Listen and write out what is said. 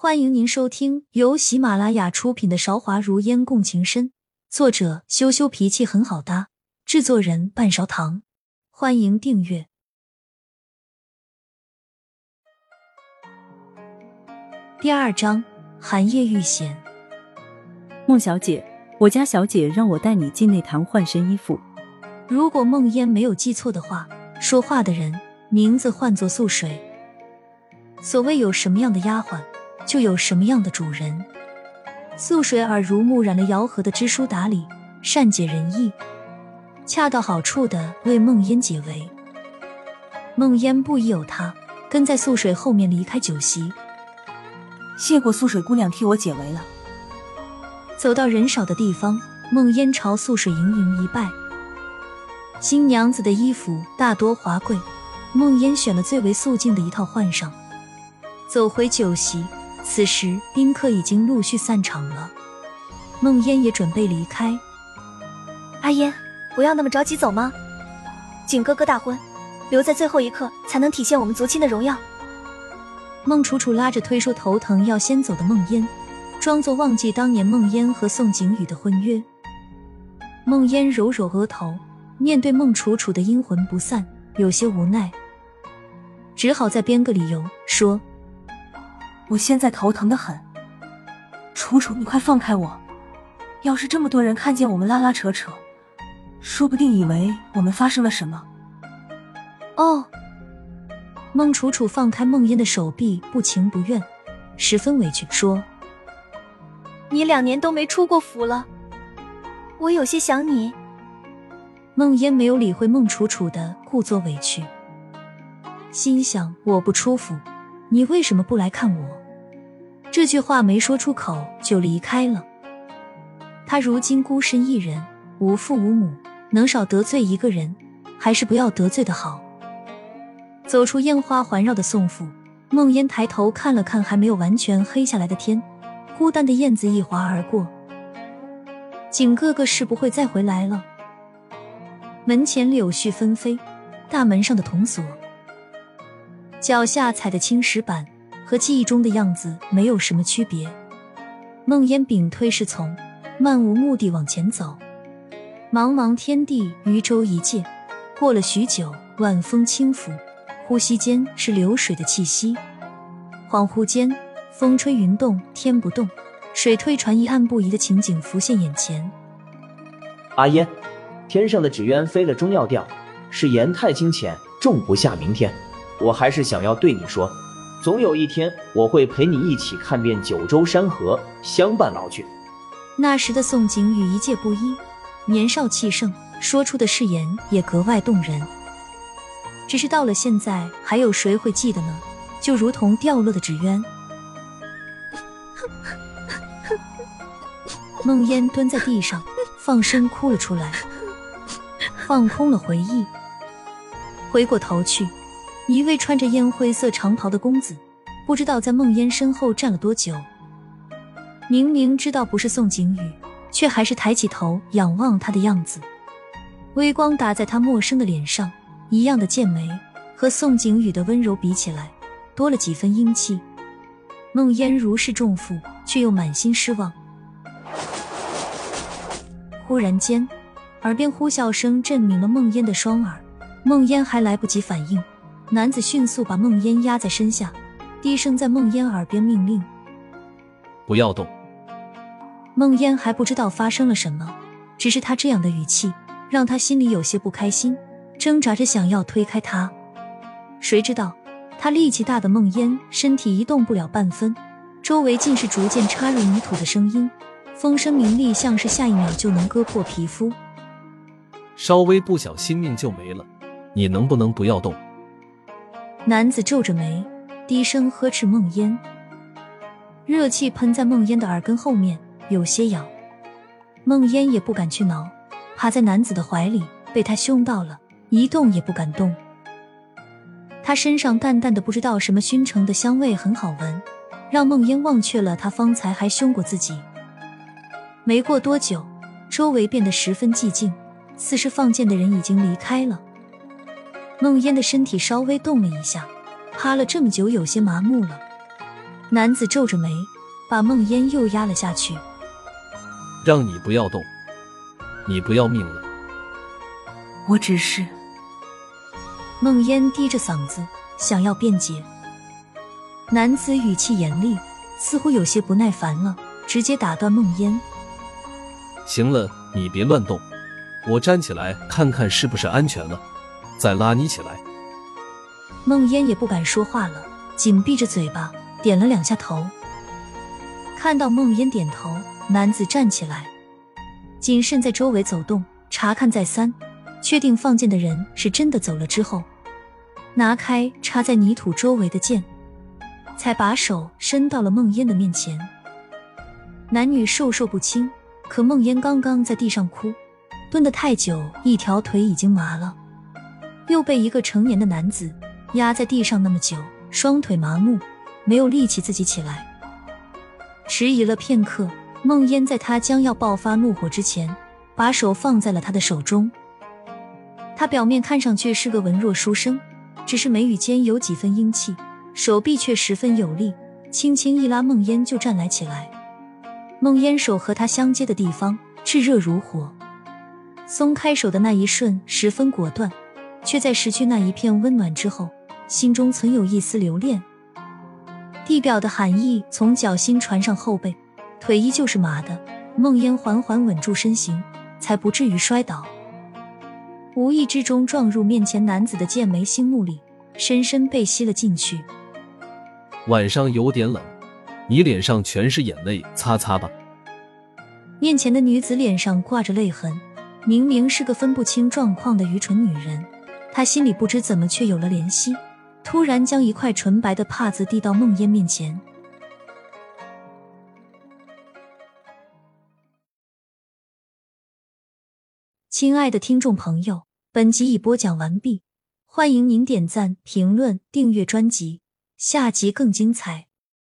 欢迎您收听由喜马拉雅出品的《韶华如烟共情深》，作者羞羞脾气很好搭，制作人半勺糖。欢迎订阅第二章。寒夜遇险，孟小姐，我家小姐让我带你进内堂换身衣服。如果孟烟没有记错的话，说话的人名字唤作素水。所谓有什么样的丫鬟。就有什么样的主人。素水耳濡目染了姚和的知书达理、善解人意，恰到好处的为梦烟解围。梦烟不疑有他，跟在素水后面离开酒席。谢过素水姑娘替我解围了。走到人少的地方，梦烟朝素水盈盈一拜。新娘子的衣服大多华贵，梦烟选了最为素净的一套换上，走回酒席。此时宾客已经陆续散场了，梦烟也准备离开。阿烟，不要那么着急走吗？景哥哥大婚，留在最后一刻才能体现我们族亲的荣耀。孟楚楚拉着推说头疼要先走的梦烟，装作忘记当年梦烟和宋景宇的婚约。梦烟揉揉额头，面对孟楚楚的阴魂不散，有些无奈，只好再编个理由说。我现在头疼的很，楚楚，你快放开我！要是这么多人看见我们拉拉扯扯，说不定以为我们发生了什么。哦，孟楚楚放开孟烟的手臂，不情不愿，十分委屈说：“你两年都没出过府了，我有些想你。”孟烟没有理会孟楚楚的故作委屈，心想：我不出府。你为什么不来看我？这句话没说出口就离开了。他如今孤身一人，无父无母，能少得罪一个人，还是不要得罪的好。走出烟花环绕的宋府，梦烟抬头看了看还没有完全黑下来的天，孤单的燕子一划而过。景哥哥是不会再回来了。门前柳絮纷飞，大门上的铜锁。脚下踩的青石板和记忆中的样子没有什么区别。梦烟屏推是从，漫无目的往前走。茫茫天地，渔舟一芥。过了许久，晚风轻拂，呼吸间是流水的气息。恍惚间，风吹云动，天不动，水推船移，岸不移的情景浮现眼前。阿烟，天上的纸鸢飞了终要掉，是言太清浅，种不下明天。我还是想要对你说，总有一天我会陪你一起看遍九州山河，相伴老去。那时的宋景宇一介布衣，年少气盛，说出的誓言也格外动人。只是到了现在，还有谁会记得呢？就如同掉落的纸鸢。梦烟蹲在地上，放声哭了出来，放空了回忆，回过头去。一位穿着烟灰色长袍的公子，不知道在梦烟身后站了多久。明明知道不是宋景宇，却还是抬起头仰望他的样子。微光打在他陌生的脸上，一样的剑眉，和宋景宇的温柔比起来，多了几分英气。梦烟如释重负，却又满心失望。忽然间，耳边呼啸声震鸣了梦烟的双耳，梦烟还来不及反应。男子迅速把梦烟压在身下，低声在梦烟耳边命令：“不要动。”梦烟还不知道发生了什么，只是他这样的语气让他心里有些不开心，挣扎着想要推开他。谁知道他力气大的梦烟身体移动不了半分，周围尽是逐渐插入泥土的声音，风声鸣厉，像是下一秒就能割破皮肤。稍微不小心命就没了，你能不能不要动？男子皱着眉，低声呵斥梦烟。热气喷在梦烟的耳根后面，有些痒。梦烟也不敢去挠，趴在男子的怀里，被他凶到了，一动也不敢动。他身上淡淡的不知道什么熏成的香味很好闻，让梦烟忘却了他方才还凶过自己。没过多久，周围变得十分寂静，似是放箭的人已经离开了。梦烟的身体稍微动了一下，趴了这么久，有些麻木了。男子皱着眉，把梦烟又压了下去。让你不要动，你不要命了？我只是……梦烟低着嗓子想要辩解，男子语气严厉，似乎有些不耐烦了，直接打断梦烟：“行了，你别乱动，我站起来看看是不是安全了，再拉你起来。”梦烟也不敢说话了，紧闭着嘴巴，点了两下头。看到梦烟点头，男子站起来，谨慎在周围走动，查看再三，确定放箭的人是真的走了之后，拿开插在泥土周围的箭，才把手伸到了梦烟的面前。男女授受不亲，可梦烟刚刚在地上哭，蹲得太久，一条腿已经麻了，又被一个成年的男子。压在地上那么久，双腿麻木，没有力气自己起来。迟疑了片刻，梦烟在他将要爆发怒火之前，把手放在了他的手中。他表面看上去是个文弱书生，只是眉宇间有几分英气，手臂却十分有力，轻轻一拉，梦烟就站来起来。梦烟手和他相接的地方炙热如火，松开手的那一瞬十分果断，却在失去那一片温暖之后。心中存有一丝留恋，地表的寒意从脚心传上后背，腿依旧是麻的。梦烟缓缓稳住身形，才不至于摔倒。无意之中撞入面前男子的剑眉星目里，深深被吸了进去。晚上有点冷，你脸上全是眼泪，擦擦吧。面前的女子脸上挂着泪痕，明明是个分不清状况的愚蠢女人，他心里不知怎么却有了怜惜。突然将一块纯白的帕子递到梦烟面前。亲爱的听众朋友，本集已播讲完毕，欢迎您点赞、评论、订阅专辑，下集更精彩。